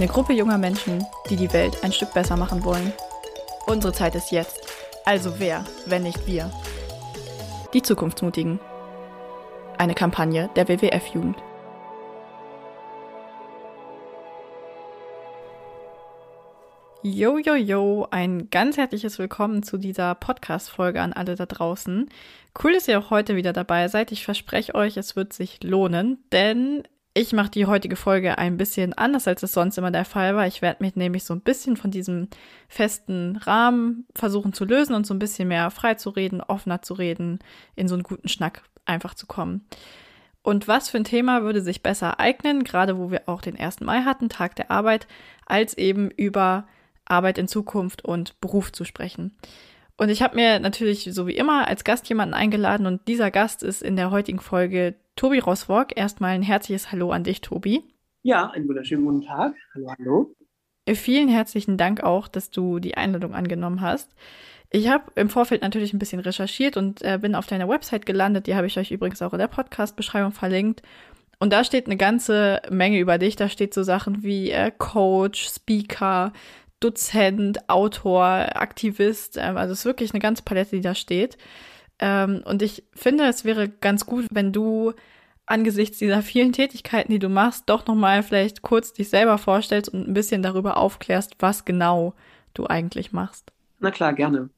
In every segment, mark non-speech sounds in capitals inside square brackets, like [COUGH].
Eine Gruppe junger Menschen, die die Welt ein Stück besser machen wollen. Unsere Zeit ist jetzt. Also wer, wenn nicht wir? Die Zukunftsmutigen. Eine Kampagne der WWF-Jugend. Yo, yo, yo, ein ganz herzliches Willkommen zu dieser Podcast-Folge an alle da draußen. Cool, dass ihr auch heute wieder dabei seid. Ich verspreche euch, es wird sich lohnen, denn ich mache die heutige Folge ein bisschen anders, als es sonst immer der Fall war. Ich werde mich nämlich so ein bisschen von diesem festen Rahmen versuchen zu lösen und so ein bisschen mehr frei zu reden, offener zu reden, in so einen guten Schnack einfach zu kommen. Und was für ein Thema würde sich besser eignen, gerade wo wir auch den 1. Mai hatten, Tag der Arbeit, als eben über Arbeit in Zukunft und Beruf zu sprechen. Und ich habe mir natürlich, so wie immer, als Gast jemanden eingeladen und dieser Gast ist in der heutigen Folge Tobi Roswog. Erstmal ein herzliches Hallo an dich, Tobi. Ja, einen wunderschönen guten Tag. Hallo, hallo. Äh, vielen herzlichen Dank auch, dass du die Einladung angenommen hast. Ich habe im Vorfeld natürlich ein bisschen recherchiert und äh, bin auf deiner Website gelandet. Die habe ich euch übrigens auch in der Podcast-Beschreibung verlinkt. Und da steht eine ganze Menge über dich. Da steht so Sachen wie äh, Coach, Speaker, Dozent, Autor, Aktivist. Ähm, also es ist wirklich eine ganze Palette, die da steht. Ähm, und ich finde, es wäre ganz gut, wenn du angesichts dieser vielen Tätigkeiten, die du machst, doch nochmal vielleicht kurz dich selber vorstellst und ein bisschen darüber aufklärst, was genau du eigentlich machst. Na klar, gerne.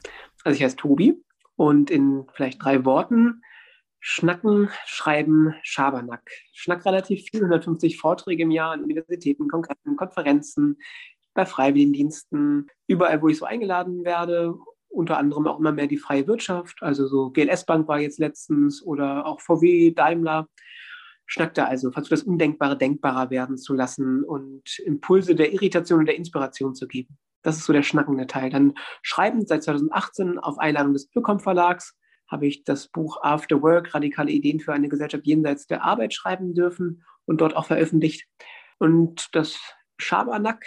Also ich heiße Tobi und in vielleicht drei Worten Schnacken, Schreiben, Schabernack. Schnack relativ viel, 150 Vorträge im Jahr an Universitäten, Kongressen, Konferenzen, bei Freiwilligendiensten, überall, wo ich so eingeladen werde. Unter anderem auch immer mehr die freie Wirtschaft, also so GLS Bank war jetzt letztens oder auch VW, Daimler. Schnackte also, versucht das Undenkbare denkbarer werden zu lassen und Impulse der Irritation und der Inspiration zu geben. Das ist so der schnackende Teil. Dann schreiben seit 2018 auf Einladung des Ökom Verlags habe ich das Buch After Work, radikale Ideen für eine Gesellschaft jenseits der Arbeit schreiben dürfen und dort auch veröffentlicht. Und das Schabernack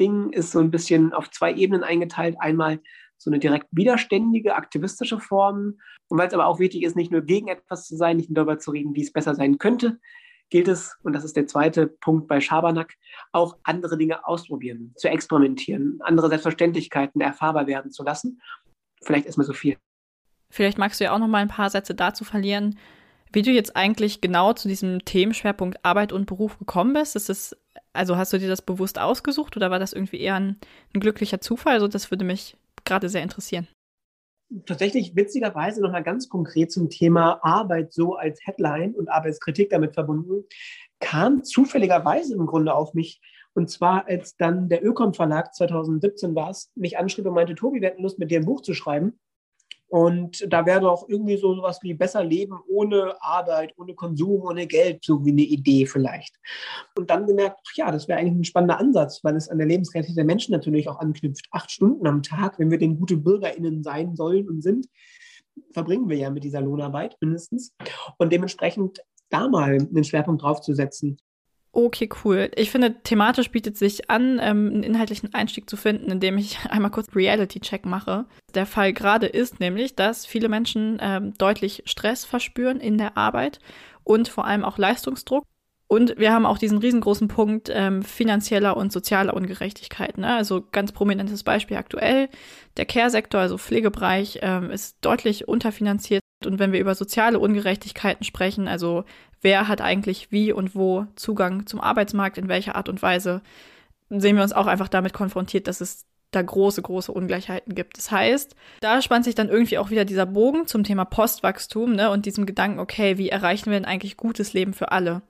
Ding ist so ein bisschen auf zwei Ebenen eingeteilt. Einmal so eine direkt widerständige, aktivistische Form. Und weil es aber auch wichtig ist, nicht nur gegen etwas zu sein, nicht nur darüber zu reden, wie es besser sein könnte, gilt es, und das ist der zweite Punkt bei Schabernack, auch andere Dinge ausprobieren, zu experimentieren, andere Selbstverständlichkeiten erfahrbar werden zu lassen. Vielleicht erstmal so viel. Vielleicht magst du ja auch noch mal ein paar Sätze dazu verlieren, wie du jetzt eigentlich genau zu diesem Themenschwerpunkt Arbeit und Beruf gekommen bist. Ist es also hast du dir das bewusst ausgesucht oder war das irgendwie eher ein, ein glücklicher Zufall? Also das würde mich gerade sehr interessieren. Tatsächlich witzigerweise nochmal ganz konkret zum Thema Arbeit so als Headline und Arbeitskritik damit verbunden, kam zufälligerweise im Grunde auf mich. Und zwar, als dann der Ökom Verlag 2017 war es, mich anschrieb und meinte, Tobi, wir hätten Lust, mit dir ein Buch zu schreiben. Und da wäre doch irgendwie so was wie besser leben ohne Arbeit, ohne Konsum, ohne Geld, so wie eine Idee vielleicht. Und dann gemerkt, ja, das wäre eigentlich ein spannender Ansatz, weil es an der Lebensrealität der Menschen natürlich auch anknüpft. Acht Stunden am Tag, wenn wir denn gute BürgerInnen sein sollen und sind, verbringen wir ja mit dieser Lohnarbeit mindestens. Und dementsprechend da mal einen Schwerpunkt drauf zu setzen. Okay, cool. Ich finde, thematisch bietet sich an, ähm, einen inhaltlichen Einstieg zu finden, indem ich [LAUGHS] einmal kurz Reality-Check mache. Der Fall gerade ist nämlich, dass viele Menschen ähm, deutlich Stress verspüren in der Arbeit und vor allem auch Leistungsdruck. Und wir haben auch diesen riesengroßen Punkt ähm, finanzieller und sozialer Ungerechtigkeit. Ne? Also ganz prominentes Beispiel aktuell. Der Care-Sektor, also Pflegebereich, ähm, ist deutlich unterfinanziert. Und wenn wir über soziale Ungerechtigkeiten sprechen, also wer hat eigentlich wie und wo Zugang zum Arbeitsmarkt, in welcher Art und Weise, sehen wir uns auch einfach damit konfrontiert, dass es da große, große Ungleichheiten gibt. Das heißt, da spannt sich dann irgendwie auch wieder dieser Bogen zum Thema Postwachstum ne, und diesem Gedanken, okay, wie erreichen wir denn eigentlich gutes Leben für alle?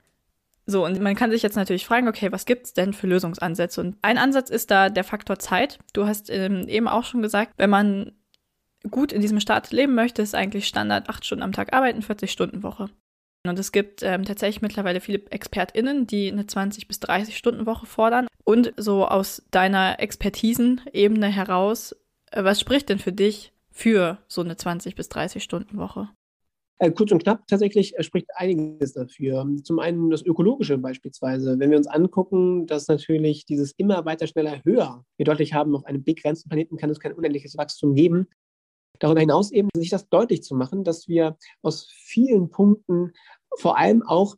So, und man kann sich jetzt natürlich fragen, okay, was gibt's denn für Lösungsansätze? Und ein Ansatz ist da der Faktor Zeit. Du hast ähm, eben auch schon gesagt, wenn man gut in diesem Staat leben möchte, ist eigentlich Standard acht Stunden am Tag arbeiten, 40 Stunden Woche. Und es gibt ähm, tatsächlich mittlerweile viele ExpertInnen, die eine 20- bis 30-Stunden-Woche fordern. Und so aus deiner Expertisenebene heraus, äh, was spricht denn für dich für so eine 20- bis 30-Stunden-Woche? Äh, kurz und knapp, tatsächlich äh, spricht einiges dafür. Zum einen das Ökologische beispielsweise. Wenn wir uns angucken, dass natürlich dieses immer weiter, schneller, höher wir deutlich haben, auf einem begrenzten Planeten kann es kein unendliches Wachstum geben. Darüber hinaus eben sich das deutlich zu machen, dass wir aus vielen Punkten vor allem auch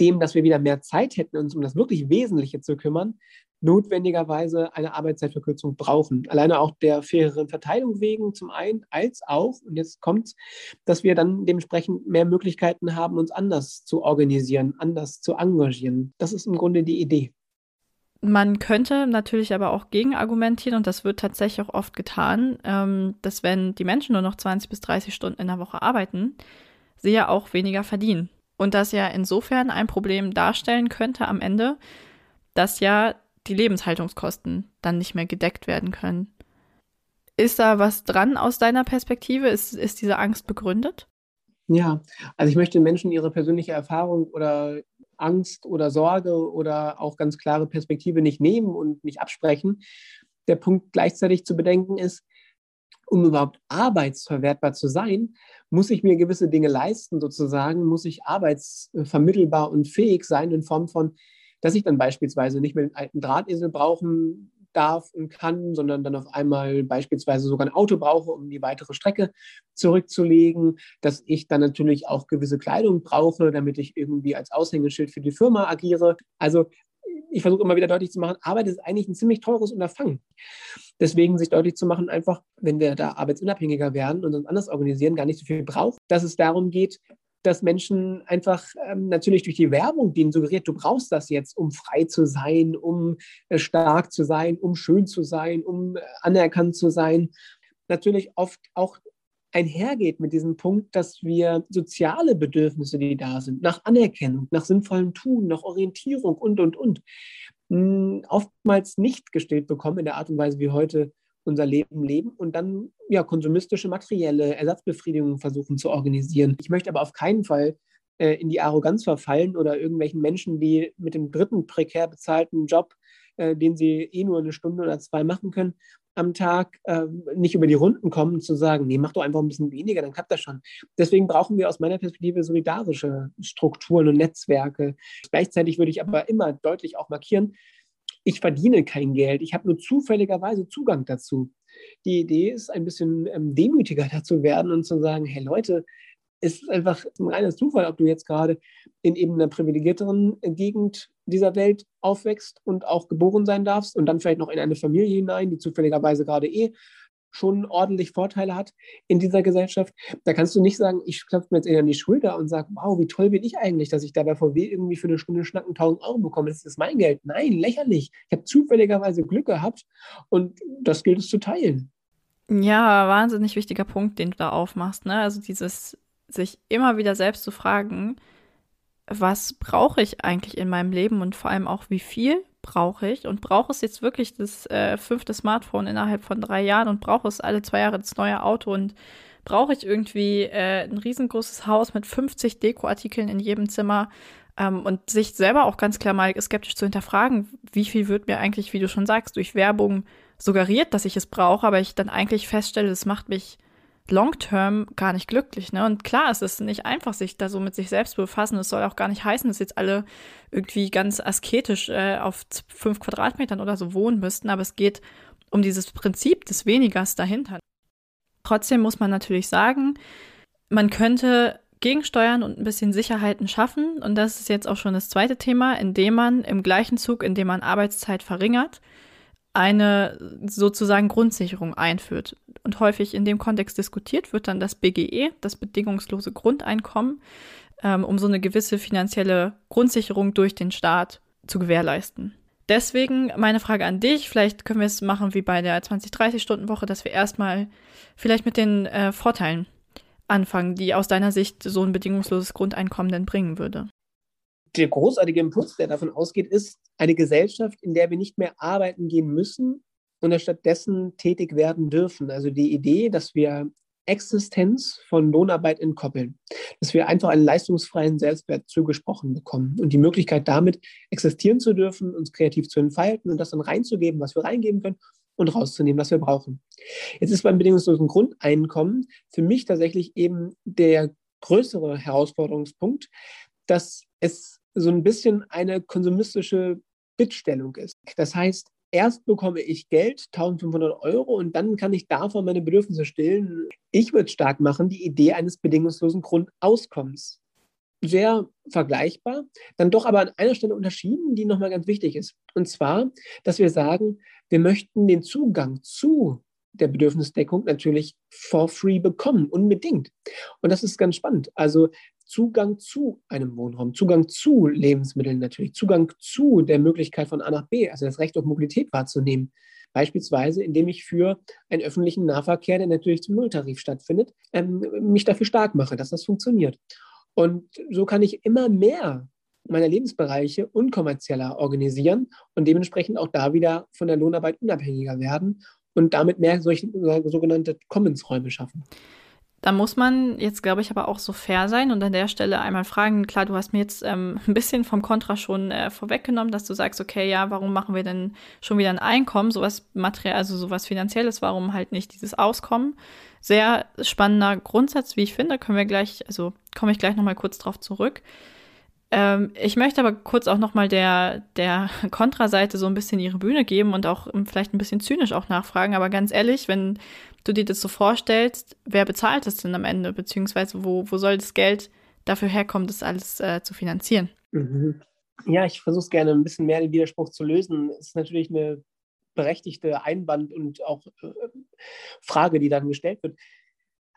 dem, dass wir wieder mehr Zeit hätten, uns um das wirklich Wesentliche zu kümmern, notwendigerweise eine Arbeitszeitverkürzung brauchen. Alleine auch der faireren Verteilung wegen zum einen, als auch, und jetzt kommt dass wir dann dementsprechend mehr Möglichkeiten haben, uns anders zu organisieren, anders zu engagieren. Das ist im Grunde die Idee. Man könnte natürlich aber auch gegen argumentieren, und das wird tatsächlich auch oft getan, ähm, dass wenn die Menschen nur noch 20 bis 30 Stunden in der Woche arbeiten, sie ja auch weniger verdienen. Und das ja insofern ein Problem darstellen könnte am Ende, dass ja die Lebenshaltungskosten dann nicht mehr gedeckt werden können. Ist da was dran aus deiner Perspektive? Ist, ist diese Angst begründet? Ja, also ich möchte Menschen ihre persönliche Erfahrung oder Angst oder Sorge oder auch ganz klare Perspektive nicht nehmen und nicht absprechen. Der Punkt gleichzeitig zu bedenken ist, um überhaupt arbeitsverwertbar zu sein, muss ich mir gewisse Dinge leisten, sozusagen, muss ich arbeitsvermittelbar und fähig sein in Form von, dass ich dann beispielsweise nicht mehr den alten Drahtesel brauchen darf und kann, sondern dann auf einmal beispielsweise sogar ein Auto brauche, um die weitere Strecke zurückzulegen, dass ich dann natürlich auch gewisse Kleidung brauche, damit ich irgendwie als Aushängeschild für die Firma agiere. Also ich versuche immer wieder deutlich zu machen, Arbeit ist eigentlich ein ziemlich teures Unterfangen. Deswegen sich deutlich zu machen, einfach, wenn wir da arbeitsunabhängiger werden und uns anders organisieren, gar nicht so viel braucht, dass es darum geht, dass Menschen einfach ähm, natürlich durch die Werbung, die ihnen suggeriert, du brauchst das jetzt, um frei zu sein, um äh, stark zu sein, um schön zu sein, um äh, anerkannt zu sein, natürlich oft auch einhergeht mit diesem Punkt, dass wir soziale Bedürfnisse, die da sind, nach Anerkennung, nach sinnvollem Tun, nach Orientierung und, und, und, mh, hm, oftmals nicht gestillt bekommen in der Art und Weise, wie heute unser Leben leben und dann ja konsumistische materielle Ersatzbefriedigungen versuchen zu organisieren. Ich möchte aber auf keinen Fall äh, in die Arroganz verfallen oder irgendwelchen Menschen, die mit dem dritten prekär bezahlten Job, äh, den sie eh nur eine Stunde oder zwei machen können, am Tag äh, nicht über die Runden kommen, zu sagen, nee, mach doch einfach ein bisschen weniger, dann klappt das schon. Deswegen brauchen wir aus meiner Perspektive solidarische Strukturen und Netzwerke. Gleichzeitig würde ich aber immer deutlich auch markieren, ich verdiene kein Geld, ich habe nur zufälligerweise Zugang dazu. Die Idee ist, ein bisschen ähm, demütiger [LAUGHS] dazu werden und zu sagen, hey Leute, es ist einfach ein reines Zufall, ob du jetzt gerade in eben einer privilegierteren Gegend dieser Welt aufwächst und auch geboren sein darfst und dann vielleicht noch in eine Familie hinein, die zufälligerweise gerade eh schon ordentlich Vorteile hat in dieser Gesellschaft. Da kannst du nicht sagen, ich klopfe mir jetzt eher an die Schulter und sage, wow, wie toll bin ich eigentlich, dass ich da bei VW irgendwie für eine Stunde Schnacken 1000 Euro bekomme. Das ist mein Geld. Nein, lächerlich. Ich habe zufälligerweise Glück gehabt und das gilt es zu teilen. Ja, wahnsinnig wichtiger Punkt, den du da aufmachst. Ne? Also dieses sich immer wieder selbst zu fragen, was brauche ich eigentlich in meinem Leben und vor allem auch wie viel brauche ich und brauche es jetzt wirklich das äh, fünfte Smartphone innerhalb von drei Jahren und brauche es alle zwei Jahre das neue Auto und brauche ich irgendwie äh, ein riesengroßes Haus mit 50 Dekoartikeln in jedem Zimmer ähm, und sich selber auch ganz klar mal skeptisch zu hinterfragen, wie viel wird mir eigentlich, wie du schon sagst, durch Werbung suggeriert, dass ich es brauche, aber ich dann eigentlich feststelle, es macht mich long-term gar nicht glücklich. Ne? Und klar, es ist nicht einfach, sich da so mit sich selbst zu befassen. Es soll auch gar nicht heißen, dass jetzt alle irgendwie ganz asketisch äh, auf fünf Quadratmetern oder so wohnen müssten, aber es geht um dieses Prinzip des Wenigers dahinter. Trotzdem muss man natürlich sagen, man könnte gegensteuern und ein bisschen Sicherheiten schaffen. Und das ist jetzt auch schon das zweite Thema, indem man im gleichen Zug, indem man Arbeitszeit verringert, eine sozusagen Grundsicherung einführt. Und häufig in dem Kontext diskutiert wird dann das BGE, das bedingungslose Grundeinkommen, ähm, um so eine gewisse finanzielle Grundsicherung durch den Staat zu gewährleisten. Deswegen meine Frage an dich, vielleicht können wir es machen wie bei der 20-30-Stunden-Woche, dass wir erstmal vielleicht mit den äh, Vorteilen anfangen, die aus deiner Sicht so ein bedingungsloses Grundeinkommen denn bringen würde der großartige Impuls, der davon ausgeht, ist eine Gesellschaft, in der wir nicht mehr arbeiten gehen müssen und stattdessen tätig werden dürfen. Also die Idee, dass wir Existenz von Lohnarbeit entkoppeln. Dass wir einfach einen leistungsfreien Selbstwert zugesprochen bekommen und die Möglichkeit damit existieren zu dürfen, uns kreativ zu entfalten und das dann reinzugeben, was wir reingeben können und rauszunehmen, was wir brauchen. Jetzt ist beim bedingungslosen Grundeinkommen für mich tatsächlich eben der größere Herausforderungspunkt, dass es so ein bisschen eine konsumistische Bittstellung ist. Das heißt, erst bekomme ich Geld, 1500 Euro, und dann kann ich davon meine Bedürfnisse stillen. Ich würde stark machen, die Idee eines bedingungslosen Grundauskommens. Sehr vergleichbar, dann doch aber an einer Stelle unterschieden, die nochmal ganz wichtig ist. Und zwar, dass wir sagen, wir möchten den Zugang zu der Bedürfnisdeckung natürlich for free bekommen, unbedingt. Und das ist ganz spannend. Also Zugang zu einem Wohnraum, Zugang zu Lebensmitteln natürlich, Zugang zu der Möglichkeit von A nach B, also das Recht auf Mobilität wahrzunehmen. Beispielsweise, indem ich für einen öffentlichen Nahverkehr, der natürlich zum Nulltarif stattfindet, ähm, mich dafür stark mache, dass das funktioniert. Und so kann ich immer mehr meiner Lebensbereiche unkommerzieller organisieren und dementsprechend auch da wieder von der Lohnarbeit unabhängiger werden und damit mehr solche sogenannte Commons-Räume schaffen. Da muss man jetzt, glaube ich, aber auch so fair sein und an der Stelle einmal fragen, klar, du hast mir jetzt ähm, [LAUGHS] ein bisschen vom Kontra schon äh, vorweggenommen, dass du sagst, okay, ja, warum machen wir denn schon wieder ein Einkommen, sowas materiell, also sowas Finanzielles, warum halt nicht dieses Auskommen? Sehr spannender Grundsatz, wie ich finde, können wir gleich, also komme ich gleich nochmal kurz drauf zurück. Ähm, ich möchte aber kurz auch nochmal der, der [LAUGHS] Kontraseite so ein bisschen ihre Bühne geben und auch ähm, vielleicht ein bisschen zynisch auch nachfragen. Aber ganz ehrlich, wenn du dir das so vorstellst, wer bezahlt das denn am Ende? Beziehungsweise wo, wo soll das Geld dafür herkommen, das alles äh, zu finanzieren? Mhm. Ja, ich versuche es gerne ein bisschen mehr den Widerspruch zu lösen. Es ist natürlich eine berechtigte Einwand und auch äh, Frage, die dann gestellt wird.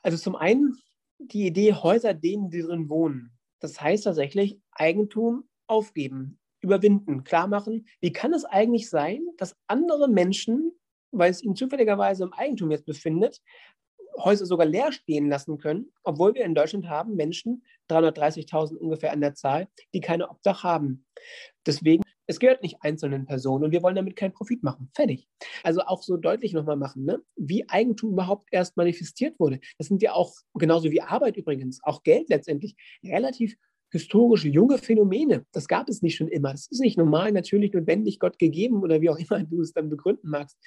Also zum einen die Idee, Häuser denen, die drin wohnen. Das heißt tatsächlich Eigentum aufgeben, überwinden, klar machen. Wie kann es eigentlich sein, dass andere Menschen, weil es ihnen zufälligerweise im Eigentum jetzt befindet, Häuser sogar leer stehen lassen können, obwohl wir in Deutschland haben Menschen, 330.000 ungefähr an der Zahl, die keine Obdach haben. Deswegen, es gehört nicht einzelnen Personen und wir wollen damit keinen Profit machen. Fertig. Also auch so deutlich nochmal machen, ne? wie Eigentum überhaupt erst manifestiert wurde. Das sind ja auch, genauso wie Arbeit übrigens, auch Geld letztendlich, relativ historische, junge Phänomene. Das gab es nicht schon immer. Das ist nicht normal, natürlich, notwendig, Gott gegeben oder wie auch immer du es dann begründen magst,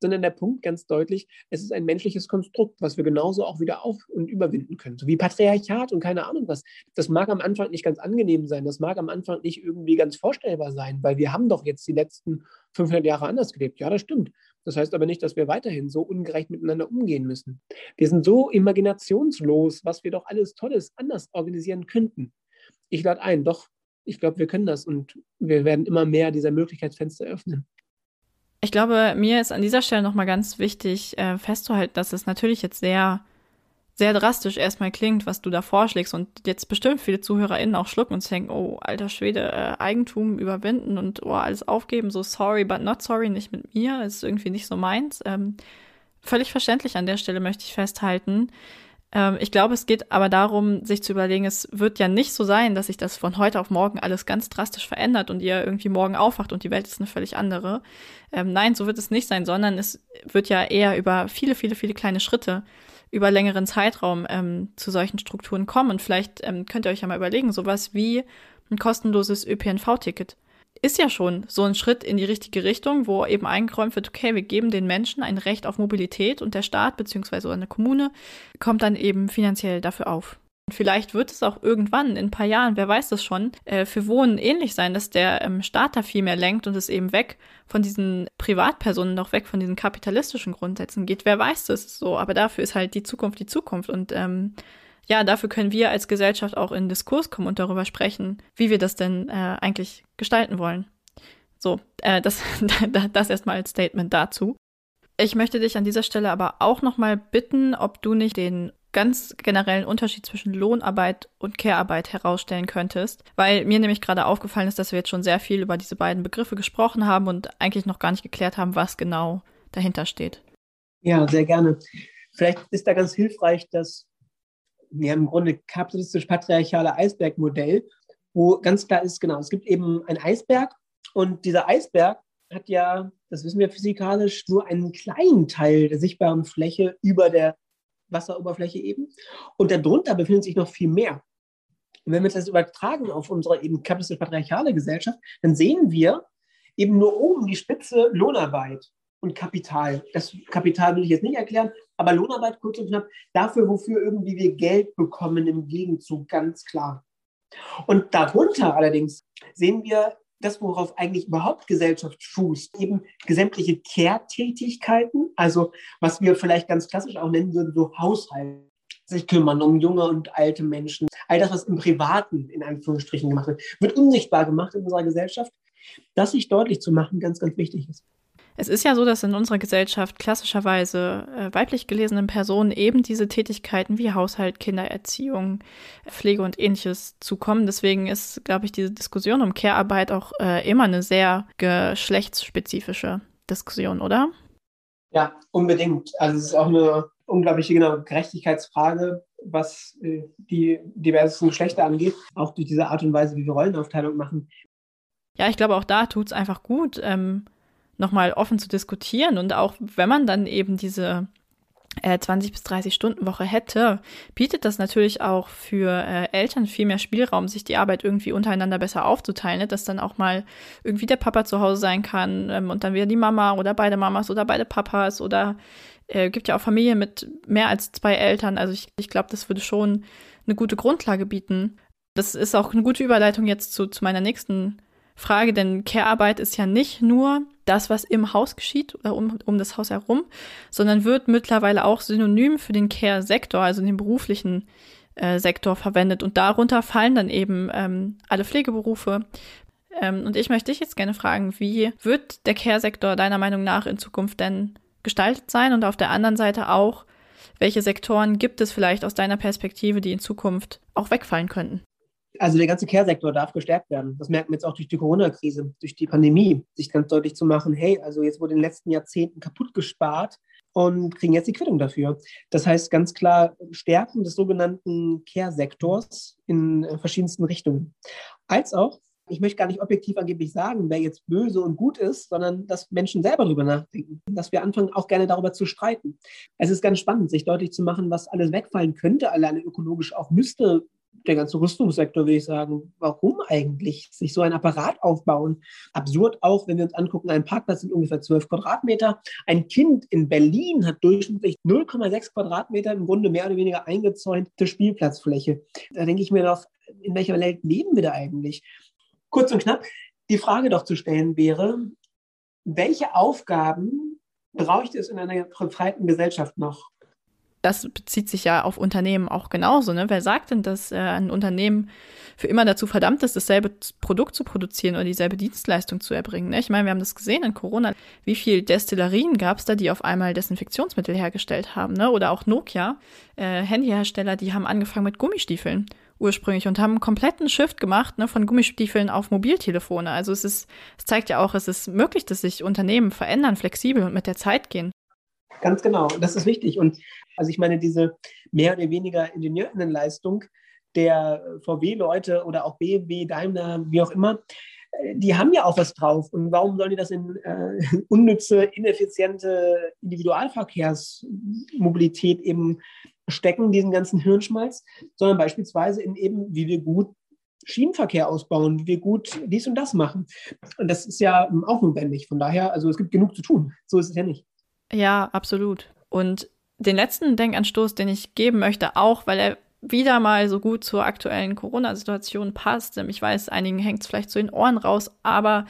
sondern der Punkt ganz deutlich, es ist ein menschliches Konstrukt, was wir genauso auch wieder auf- und überwinden können. So wie Patriarchat und keine Ahnung was. Das mag am Anfang nicht ganz angenehm sein, das mag am Anfang nicht irgendwie ganz vorstellbar sein, weil wir haben doch jetzt die letzten 500 Jahre anders gelebt. Ja, das stimmt. Das heißt aber nicht, dass wir weiterhin so ungerecht miteinander umgehen müssen. Wir sind so imaginationslos, was wir doch alles Tolles anders organisieren könnten ich lade ein, doch, ich glaube, wir können das und wir werden immer mehr dieser Möglichkeitsfenster öffnen. Ich glaube, mir ist an dieser Stelle nochmal ganz wichtig äh, festzuhalten, dass es natürlich jetzt sehr, sehr drastisch erstmal klingt, was du da vorschlägst und jetzt bestimmt viele ZuhörerInnen auch schlucken und denken, oh, alter Schwede, äh, Eigentum überwinden und oh, alles aufgeben, so sorry, but not sorry, nicht mit mir, ist irgendwie nicht so meins. Ähm, völlig verständlich an der Stelle möchte ich festhalten. Ähm, ich glaube, es geht aber darum, sich zu überlegen, es wird ja nicht so sein, dass sich das von heute auf morgen alles ganz drastisch verändert und ihr irgendwie morgen aufwacht und die Welt ist eine völlig andere. Ähm, nein, so wird es nicht sein, sondern es wird ja eher über viele, viele, viele kleine Schritte über längeren Zeitraum ähm, zu solchen Strukturen kommen. Und vielleicht ähm, könnt ihr euch ja mal überlegen, sowas wie ein kostenloses ÖPNV-Ticket ist ja schon so ein Schritt in die richtige Richtung, wo eben eingeräumt wird, okay, wir geben den Menschen ein Recht auf Mobilität und der Staat beziehungsweise eine Kommune kommt dann eben finanziell dafür auf. Und vielleicht wird es auch irgendwann, in ein paar Jahren, wer weiß das schon, äh, für Wohnen ähnlich sein, dass der ähm, Staat da viel mehr lenkt und es eben weg von diesen Privatpersonen, noch weg von diesen kapitalistischen Grundsätzen geht. Wer weiß das so, aber dafür ist halt die Zukunft die Zukunft und ähm, ja, dafür können wir als Gesellschaft auch in Diskurs kommen und darüber sprechen, wie wir das denn äh, eigentlich gestalten wollen. So, äh, das, [LAUGHS] das erstmal als Statement dazu. Ich möchte dich an dieser Stelle aber auch nochmal bitten, ob du nicht den ganz generellen Unterschied zwischen Lohnarbeit und Care-Arbeit herausstellen könntest, weil mir nämlich gerade aufgefallen ist, dass wir jetzt schon sehr viel über diese beiden Begriffe gesprochen haben und eigentlich noch gar nicht geklärt haben, was genau dahinter steht. Ja, sehr gerne. Vielleicht ist da ganz hilfreich, dass wir haben im Grunde kapitalistisch-patriarchale Eisbergmodell, wo ganz klar ist, genau, es gibt eben einen Eisberg und dieser Eisberg hat ja, das wissen wir physikalisch, nur einen kleinen Teil der sichtbaren Fläche über der Wasseroberfläche eben. Und darunter befindet sich noch viel mehr. Und wenn wir das übertragen auf unsere eben kapitalistisch-patriarchale Gesellschaft, dann sehen wir eben nur oben die Spitze Lohnarbeit und Kapital. Das Kapital will ich jetzt nicht erklären, aber Lohnarbeit kurz und knapp, dafür, wofür irgendwie wir Geld bekommen im Gegenzug, ganz klar. Und darunter allerdings sehen wir das, worauf eigentlich überhaupt Gesellschaft fußt, eben gesämtliche Care-Tätigkeiten, also was wir vielleicht ganz klassisch auch nennen würden, so Haushalt, sich kümmern um junge und alte Menschen. All das, was im Privaten in Anführungsstrichen gemacht wird, wird unsichtbar gemacht in unserer Gesellschaft. Das sich deutlich zu machen, ganz, ganz wichtig ist. Es ist ja so, dass in unserer Gesellschaft klassischerweise äh, weiblich gelesenen Personen eben diese Tätigkeiten wie Haushalt, Kindererziehung, Pflege und ähnliches zukommen. Deswegen ist, glaube ich, diese Diskussion um Care-Arbeit auch äh, immer eine sehr geschlechtsspezifische Diskussion, oder? Ja, unbedingt. Also es ist auch eine unglaubliche genau, Gerechtigkeitsfrage, was äh, die diversen Geschlechter angeht, auch durch diese Art und Weise, wie wir Rollenaufteilung machen. Ja, ich glaube, auch da tut es einfach gut, ähm, nochmal offen zu diskutieren. Und auch wenn man dann eben diese äh, 20 bis 30 Stunden Woche hätte, bietet das natürlich auch für äh, Eltern viel mehr Spielraum, sich die Arbeit irgendwie untereinander besser aufzuteilen, ne? dass dann auch mal irgendwie der Papa zu Hause sein kann ähm, und dann wieder die Mama oder beide Mamas oder beide Papas oder äh, gibt ja auch Familien mit mehr als zwei Eltern. Also ich, ich glaube, das würde schon eine gute Grundlage bieten. Das ist auch eine gute Überleitung jetzt zu, zu meiner nächsten Frage, denn Care-Arbeit ist ja nicht nur das, was im Haus geschieht oder um, um das Haus herum, sondern wird mittlerweile auch synonym für den Care-Sektor, also den beruflichen äh, Sektor verwendet. Und darunter fallen dann eben ähm, alle Pflegeberufe. Ähm, und ich möchte dich jetzt gerne fragen, wie wird der Care-Sektor deiner Meinung nach in Zukunft denn gestaltet sein? Und auf der anderen Seite auch, welche Sektoren gibt es vielleicht aus deiner Perspektive, die in Zukunft auch wegfallen könnten? Also der ganze Care-Sektor darf gestärkt werden. Das merken wir jetzt auch durch die Corona-Krise, durch die Pandemie, sich ganz deutlich zu machen, hey, also jetzt wurde in den letzten Jahrzehnten kaputt gespart und kriegen jetzt die Quittung dafür. Das heißt ganz klar Stärken des sogenannten Care-Sektors in äh, verschiedensten Richtungen. Als auch, ich möchte gar nicht objektiv angeblich sagen, wer jetzt böse und gut ist, sondern dass Menschen selber darüber nachdenken, dass wir anfangen, auch gerne darüber zu streiten. Es ist ganz spannend, sich deutlich zu machen, was alles wegfallen könnte, alleine ökologisch auch müsste, der ganze Rüstungssektor, will ich sagen, warum eigentlich sich so ein Apparat aufbauen? Absurd auch, wenn wir uns angucken, ein Parkplatz sind ungefähr 12 Quadratmeter. Ein Kind in Berlin hat durchschnittlich 0,6 Quadratmeter im Grunde mehr oder weniger eingezäunte Spielplatzfläche. Da denke ich mir doch, in welcher Welt leben wir da eigentlich? Kurz und knapp, die Frage doch zu stellen wäre, welche Aufgaben bräuchte es in einer befreiten Gesellschaft noch? Das bezieht sich ja auf Unternehmen auch genauso. Ne? Wer sagt denn, dass äh, ein Unternehmen für immer dazu verdammt ist, dasselbe Produkt zu produzieren oder dieselbe Dienstleistung zu erbringen? Ne? Ich meine, wir haben das gesehen in Corona. Wie viele Destillerien gab es da, die auf einmal Desinfektionsmittel hergestellt haben? Ne? Oder auch Nokia, äh, Handyhersteller, die haben angefangen mit Gummistiefeln ursprünglich und haben einen kompletten Shift gemacht ne, von Gummistiefeln auf Mobiltelefone. Also es ist, es zeigt ja auch, es ist möglich, dass sich Unternehmen verändern, flexibel und mit der Zeit gehen. Ganz genau, das ist wichtig. Und also ich meine, diese mehr oder weniger Ingenieurinnenleistung der VW-Leute oder auch BMW, Daimler, wie auch immer, äh, die haben ja auch was drauf. Und warum sollen die das in äh, [LAUGHS] unnütze, ineffiziente Individualverkehrsmobilität eben stecken, diesen ganzen Hirnschmalz, sondern beispielsweise in eben, wie wir gut Schienenverkehr ausbauen, wie wir gut dies und das machen. Und das ist ja auch notwendig. Von daher, also es gibt genug zu tun. So ist es ja nicht. Ja, absolut. Und den letzten Denkanstoß, den ich geben möchte, auch weil er wieder mal so gut zur aktuellen Corona-Situation passt. Ich weiß, einigen hängt es vielleicht zu den Ohren raus, aber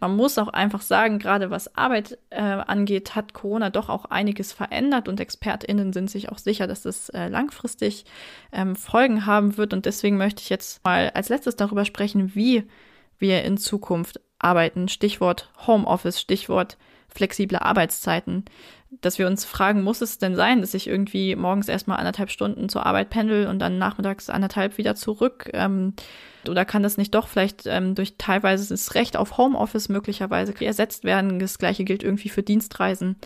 man muss auch einfach sagen, gerade was Arbeit äh, angeht, hat Corona doch auch einiges verändert und ExpertInnen sind sich auch sicher, dass das äh, langfristig ähm, Folgen haben wird. Und deswegen möchte ich jetzt mal als letztes darüber sprechen, wie wir in Zukunft arbeiten. Stichwort Homeoffice, Stichwort flexible Arbeitszeiten. Dass wir uns fragen, muss es denn sein, dass ich irgendwie morgens erstmal anderthalb Stunden zur Arbeit pendel und dann nachmittags anderthalb wieder zurück? Ähm, oder kann das nicht doch vielleicht ähm, durch teilweise das Recht auf Homeoffice möglicherweise ersetzt werden? Das gleiche gilt irgendwie für Dienstreisen.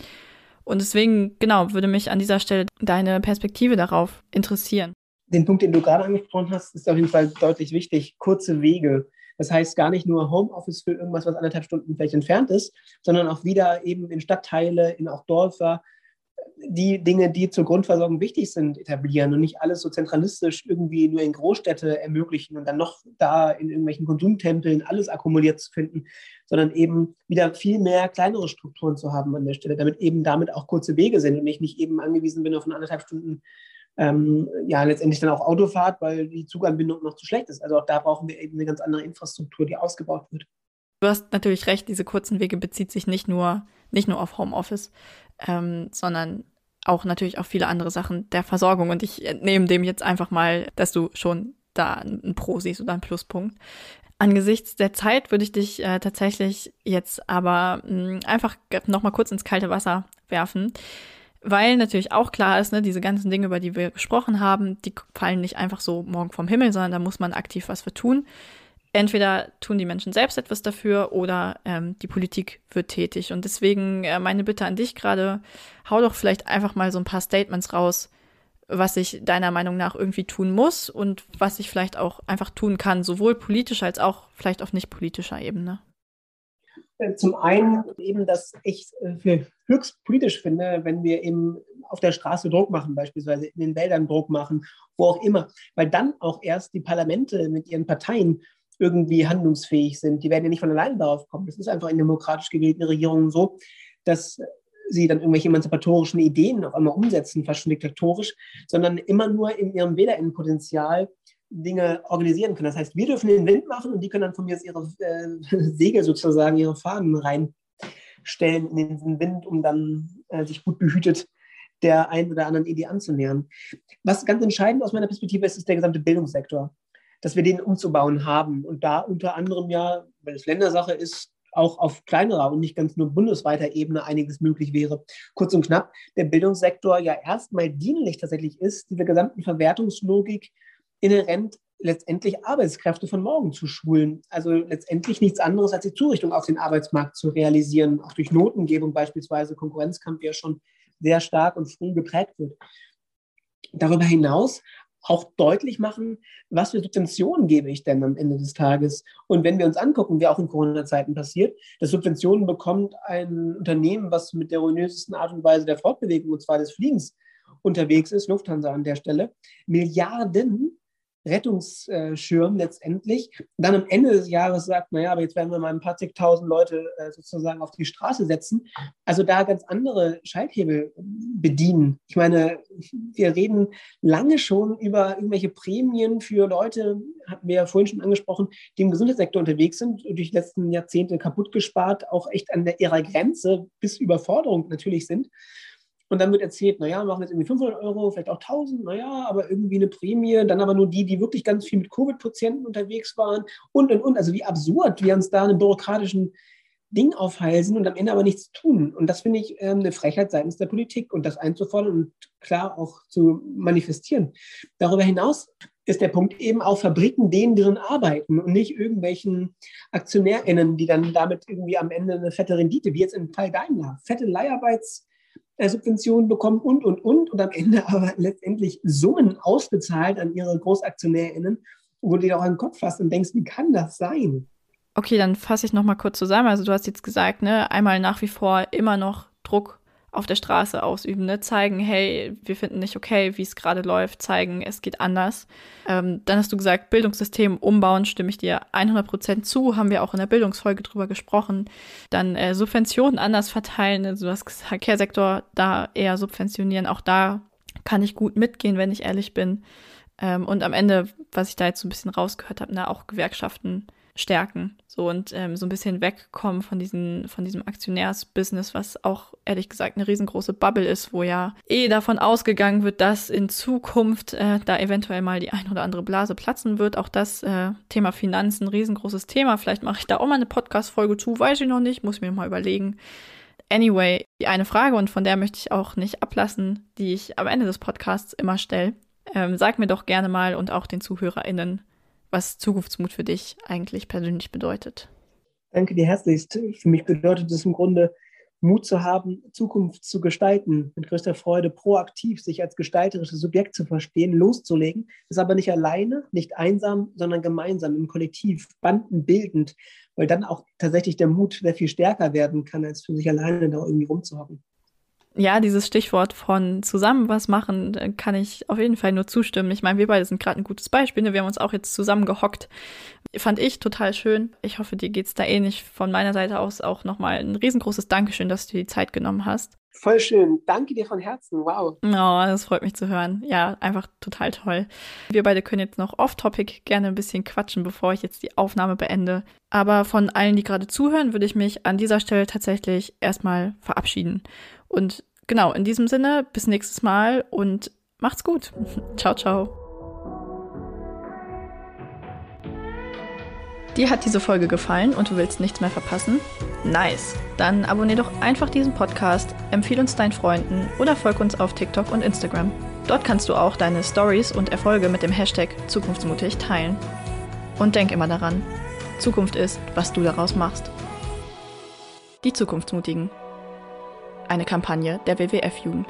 Und deswegen, genau, würde mich an dieser Stelle deine Perspektive darauf interessieren. Den Punkt, den du gerade angesprochen hast, ist auf jeden Fall deutlich wichtig. Kurze Wege. Das heißt gar nicht nur Homeoffice für irgendwas, was anderthalb Stunden vielleicht entfernt ist, sondern auch wieder eben in Stadtteile, in auch Dörfer, die Dinge, die zur Grundversorgung wichtig sind, etablieren und nicht alles so zentralistisch irgendwie nur in Großstädte ermöglichen und dann noch da in irgendwelchen Konsumtempeln alles akkumuliert zu finden, sondern eben wieder viel mehr kleinere Strukturen zu haben an der Stelle, damit eben damit auch kurze Wege sind und ich nicht eben angewiesen bin auf eine anderthalb Stunden ähm, ja letztendlich dann auch Autofahrt, weil die Zuganbindung noch zu schlecht ist. Also auch da brauchen wir eben eine ganz andere Infrastruktur, die ausgebaut wird. Du hast natürlich recht, diese kurzen Wege bezieht sich nicht nur, nicht nur auf Homeoffice, ähm, sondern auch natürlich auf viele andere Sachen der Versorgung. Und ich nehme dem jetzt einfach mal, dass du schon da ein Pro siehst oder ein Pluspunkt. Angesichts der Zeit würde ich dich äh, tatsächlich jetzt aber mh, einfach noch mal kurz ins kalte Wasser werfen, weil natürlich auch klar ist, ne, diese ganzen Dinge, über die wir gesprochen haben, die fallen nicht einfach so morgen vom Himmel, sondern da muss man aktiv was für tun entweder tun die Menschen selbst etwas dafür oder ähm, die Politik wird tätig. Und deswegen äh, meine Bitte an dich gerade, hau doch vielleicht einfach mal so ein paar Statements raus, was ich deiner Meinung nach irgendwie tun muss und was ich vielleicht auch einfach tun kann, sowohl politisch als auch vielleicht auf nicht politischer Ebene. Äh, zum einen eben, dass ich äh, für höchst politisch finde, wenn wir eben auf der Straße Druck machen, beispielsweise in den Wäldern Druck machen, wo auch immer, weil dann auch erst die Parlamente mit ihren Parteien irgendwie handlungsfähig sind. Die werden ja nicht von alleine darauf kommen. Das ist einfach in demokratisch gewählten Regierungen so, dass sie dann irgendwelche emanzipatorischen Ideen auf einmal umsetzen, fast schon diktatorisch, sondern immer nur in ihrem Wählerinnenpotenzial Dinge organisieren können. Das heißt, wir dürfen den Wind machen und die können dann von mir aus ihre äh, [LAUGHS] Segel sozusagen, ihre Fahnen reinstellen in den Wind, um dann äh, sich gut behütet der einen oder anderen Idee anzunähern. Was ganz entscheidend aus meiner Perspektive ist, ist der gesamte Bildungssektor dass wir den umzubauen haben. Und da unter anderem ja, weil es Ländersache ist, auch auf kleinerer und nicht ganz nur bundesweiter Ebene einiges möglich wäre. Kurz und knapp, der Bildungssektor ja erstmal dienlich tatsächlich ist, dieser gesamten Verwertungslogik inhärent letztendlich Arbeitskräfte von morgen zu schulen. Also letztendlich nichts anderes als die Zurichtung auf den Arbeitsmarkt zu realisieren, auch durch Notengebung beispielsweise, Konkurrenzkampf ja schon sehr stark und früh geprägt wird. Darüber hinaus auch deutlich machen, was für Subventionen gebe ich denn am Ende des Tages. Und wenn wir uns angucken, wie auch in Corona-Zeiten passiert, dass Subventionen bekommt ein Unternehmen, was mit der ruinösesten Art und Weise der Fortbewegung, und zwar des Fliegens, unterwegs ist, Lufthansa an der Stelle, Milliarden Rettungsschirm letztendlich, dann am Ende des Jahres sagt, naja, aber jetzt werden wir mal ein paar zigtausend Leute äh, sozusagen auf die Straße setzen. Also da ganz andere Schalthebel bedienen. Ich meine, wir reden lange schon über irgendwelche Prämien für Leute, hatten wir ja vorhin schon angesprochen, die im Gesundheitssektor unterwegs sind, durch die letzten Jahrzehnte kaputt gespart, auch echt an der, ihrer Grenze bis Überforderung natürlich sind. Und dann wird erzählt, naja, wir machen jetzt irgendwie 500 Euro, vielleicht auch 1000, naja, aber irgendwie eine Prämie, dann aber nur die, die wirklich ganz viel mit Covid-Patienten unterwegs waren und, und, und. Also wie absurd wir uns da einen bürokratischen Ding aufhalsen und am Ende aber nichts tun. Und das finde ich ähm, eine Frechheit seitens der Politik und das einzufordern und klar auch zu manifestieren. Darüber hinaus ist der Punkt eben auch Fabriken denen drin arbeiten und nicht irgendwelchen AktionärInnen, die dann damit irgendwie am Ende eine fette Rendite, wie jetzt im Fall Daimler, fette Leiharbeits- äh, Subventionen bekommen und, und, und. Und am Ende aber letztendlich Summen ausbezahlt an ihre GroßaktionärInnen, wo du dir auch an den Kopf fasst und denkst, wie kann das sein? Okay, dann fasse ich nochmal kurz zusammen. Also du hast jetzt gesagt, ne, einmal nach wie vor immer noch Druck auf der Straße ausüben, ne? zeigen, hey, wir finden nicht okay, wie es gerade läuft, zeigen, es geht anders. Ähm, dann hast du gesagt, Bildungssystem umbauen, stimme ich dir 100% zu, haben wir auch in der Bildungsfolge drüber gesprochen. Dann äh, Subventionen anders verteilen, also gesagt, Verkehrssektor da eher subventionieren, auch da kann ich gut mitgehen, wenn ich ehrlich bin. Ähm, und am Ende, was ich da jetzt so ein bisschen rausgehört habe, ne, auch Gewerkschaften stärken. So und ähm, so ein bisschen wegkommen von, diesen, von diesem Aktionärsbusiness, was auch ehrlich gesagt eine riesengroße Bubble ist, wo ja eh davon ausgegangen wird, dass in Zukunft äh, da eventuell mal die ein oder andere Blase platzen wird. Auch das äh, Thema Finanzen, riesengroßes Thema. Vielleicht mache ich da auch mal eine Podcast-Folge zu, weiß ich noch nicht, muss mir mal überlegen. Anyway, die eine Frage, und von der möchte ich auch nicht ablassen, die ich am Ende des Podcasts immer stelle. Ähm, sag mir doch gerne mal und auch den ZuhörerInnen, was Zukunftsmut für dich eigentlich persönlich bedeutet. Danke dir herzlichst. Für mich bedeutet es im Grunde, Mut zu haben, Zukunft zu gestalten, mit größter Freude proaktiv sich als gestalterisches Subjekt zu verstehen, loszulegen, das aber nicht alleine, nicht einsam, sondern gemeinsam im Kollektiv, bandenbildend, weil dann auch tatsächlich der Mut sehr viel stärker werden kann, als für sich alleine da irgendwie rumzuhocken. Ja, dieses Stichwort von zusammen was machen, kann ich auf jeden Fall nur zustimmen. Ich meine, wir beide sind gerade ein gutes Beispiel. Ne? Wir haben uns auch jetzt zusammen gehockt. Fand ich total schön. Ich hoffe, dir geht's da ähnlich. Von meiner Seite aus auch nochmal ein riesengroßes Dankeschön, dass du die Zeit genommen hast. Voll schön. Danke dir von Herzen. Wow. Oh, das freut mich zu hören. Ja, einfach total toll. Wir beide können jetzt noch off-topic gerne ein bisschen quatschen, bevor ich jetzt die Aufnahme beende. Aber von allen, die gerade zuhören, würde ich mich an dieser Stelle tatsächlich erstmal verabschieden. Und genau, in diesem Sinne, bis nächstes Mal und macht's gut. [LAUGHS] ciao, ciao. Dir hat diese Folge gefallen und du willst nichts mehr verpassen? Nice! Dann abonnier doch einfach diesen Podcast, empfehle uns deinen Freunden oder folg uns auf TikTok und Instagram. Dort kannst du auch deine Stories und Erfolge mit dem Hashtag Zukunftsmutig teilen. Und denk immer daran, Zukunft ist, was du daraus machst. Die Zukunftsmutigen. Eine Kampagne der WWF-Jugend.